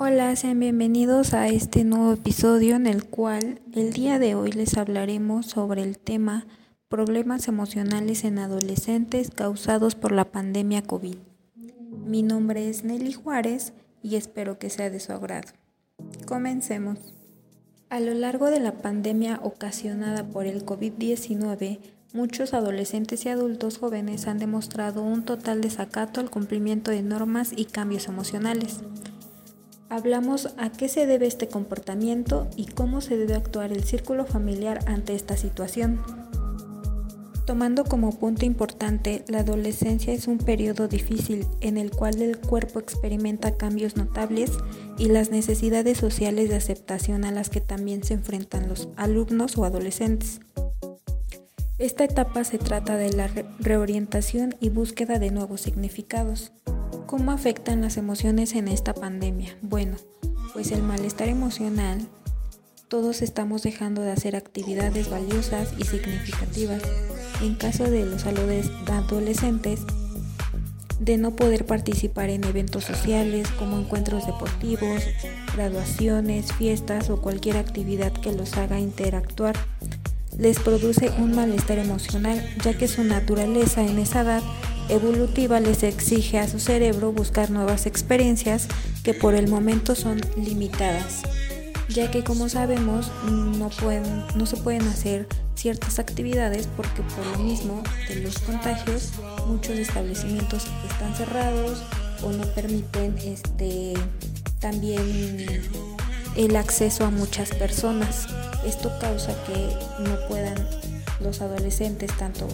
Hola, sean bienvenidos a este nuevo episodio en el cual el día de hoy les hablaremos sobre el tema problemas emocionales en adolescentes causados por la pandemia COVID. Mi nombre es Nelly Juárez y espero que sea de su agrado. Comencemos. A lo largo de la pandemia ocasionada por el COVID-19, muchos adolescentes y adultos jóvenes han demostrado un total desacato al cumplimiento de normas y cambios emocionales. Hablamos a qué se debe este comportamiento y cómo se debe actuar el círculo familiar ante esta situación. Tomando como punto importante, la adolescencia es un periodo difícil en el cual el cuerpo experimenta cambios notables y las necesidades sociales de aceptación a las que también se enfrentan los alumnos o adolescentes. Esta etapa se trata de la reorientación y búsqueda de nuevos significados. ¿Cómo afectan las emociones en esta pandemia? Bueno, pues el malestar emocional, todos estamos dejando de hacer actividades valiosas y significativas. En caso de los adolescentes, de no poder participar en eventos sociales como encuentros deportivos, graduaciones, fiestas o cualquier actividad que los haga interactuar. Les produce un malestar emocional ya que su naturaleza en esa edad evolutiva les exige a su cerebro buscar nuevas experiencias que por el momento son limitadas, ya que como sabemos no, pueden, no se pueden hacer ciertas actividades porque por lo mismo de los contagios muchos establecimientos están cerrados o no permiten este también el acceso a muchas personas. Esto causa que no puedan los adolescentes tanto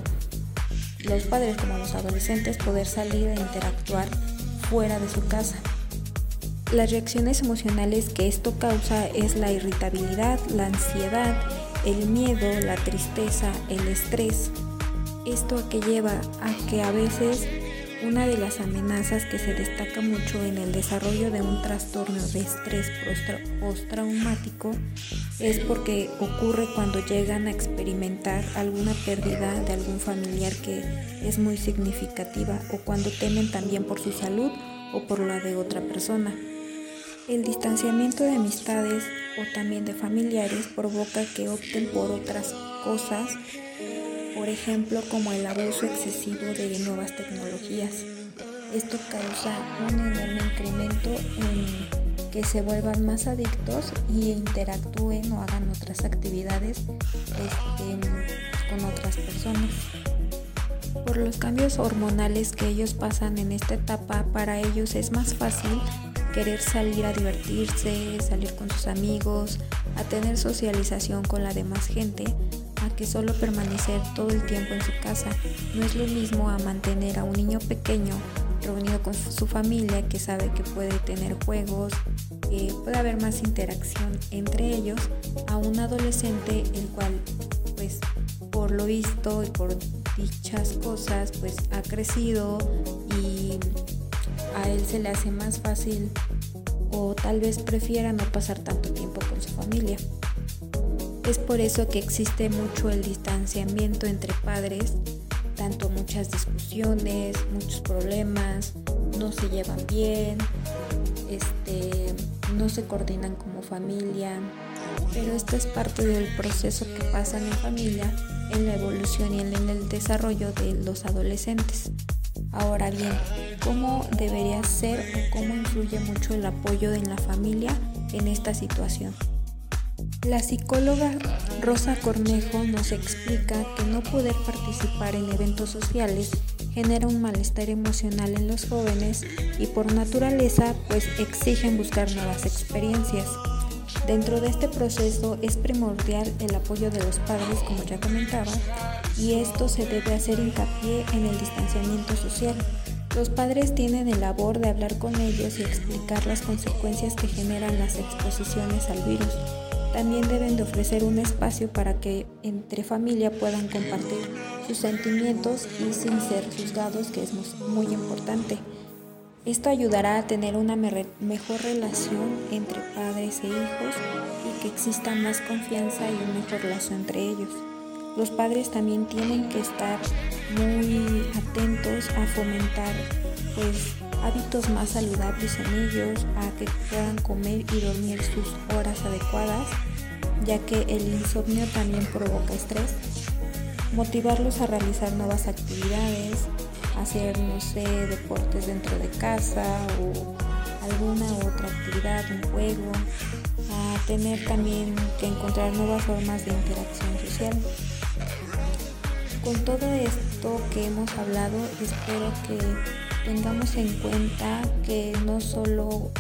los padres como los adolescentes poder salir e interactuar fuera de su casa. Las reacciones emocionales que esto causa es la irritabilidad, la ansiedad, el miedo, la tristeza, el estrés. Esto a que lleva a que a veces una de las amenazas que se destaca mucho en el desarrollo de un trastorno de estrés postraumático es porque ocurre cuando llegan a experimentar alguna pérdida de algún familiar que es muy significativa o cuando temen también por su salud o por la de otra persona. El distanciamiento de amistades o también de familiares provoca que opten por otras cosas por ejemplo como el abuso excesivo de nuevas tecnologías. Esto causa un enorme incremento en que se vuelvan más adictos y interactúen o hagan otras actividades este, con otras personas. Por los cambios hormonales que ellos pasan en esta etapa, para ellos es más fácil querer salir a divertirse, salir con sus amigos, a tener socialización con la demás gente, que solo permanecer todo el tiempo en su casa. No es lo mismo a mantener a un niño pequeño reunido con su familia que sabe que puede tener juegos, que puede haber más interacción entre ellos, a un adolescente el cual pues por lo visto y por dichas cosas pues ha crecido y a él se le hace más fácil o tal vez prefiera no pasar tanto tiempo con su familia. Es por eso que existe mucho el distanciamiento entre padres, tanto muchas discusiones, muchos problemas, no se llevan bien, este, no se coordinan como familia, pero esto es parte del proceso que pasa en la familia, en la evolución y en el desarrollo de los adolescentes. Ahora bien, ¿cómo debería ser o cómo influye mucho el apoyo en la familia en esta situación? La psicóloga Rosa Cornejo nos explica que no poder participar en eventos sociales genera un malestar emocional en los jóvenes y por naturaleza pues exigen buscar nuevas experiencias. Dentro de este proceso es primordial el apoyo de los padres, como ya comentaba, y esto se debe hacer hincapié en el distanciamiento social. Los padres tienen el labor de hablar con ellos y explicar las consecuencias que generan las exposiciones al virus también deben de ofrecer un espacio para que entre familia puedan compartir sus sentimientos y sin ser juzgados, que es muy importante. Esto ayudará a tener una mejor relación entre padres e hijos y que exista más confianza y un mejor lazo entre ellos. Los padres también tienen que estar muy atentos a fomentar pues hábitos más saludables en ellos, a que puedan comer y dormir sus horas adecuadas, ya que el insomnio también provoca estrés. Motivarlos a realizar nuevas actividades, hacer, no sé, deportes dentro de casa o alguna otra actividad, un juego, a tener también que encontrar nuevas formas de interacción social. Con todo esto que hemos hablado, espero que tengamos en cuenta que no solo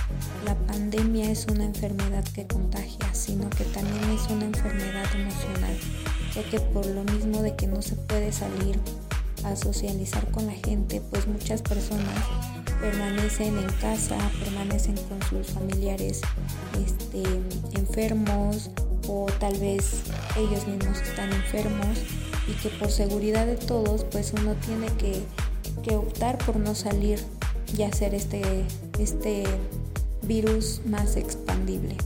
la pandemia es una enfermedad que contagia, sino que también es una enfermedad emocional, ya que por lo mismo de que no se puede salir a socializar con la gente, pues muchas personas permanecen en casa, permanecen con sus familiares este, enfermos o tal vez ellos mismos están enfermos y que por seguridad de todos pues uno tiene que, que optar por no salir y hacer este, este virus más expandible.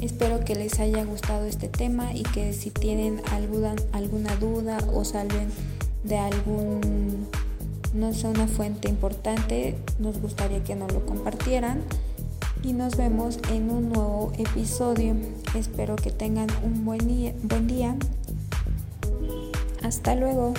Espero que les haya gustado este tema y que si tienen alguna, alguna duda o salven de algún, no sé, una fuente importante, nos gustaría que nos lo compartieran. Y nos vemos en un nuevo episodio. Espero que tengan un buen. Buen día. Hasta luego.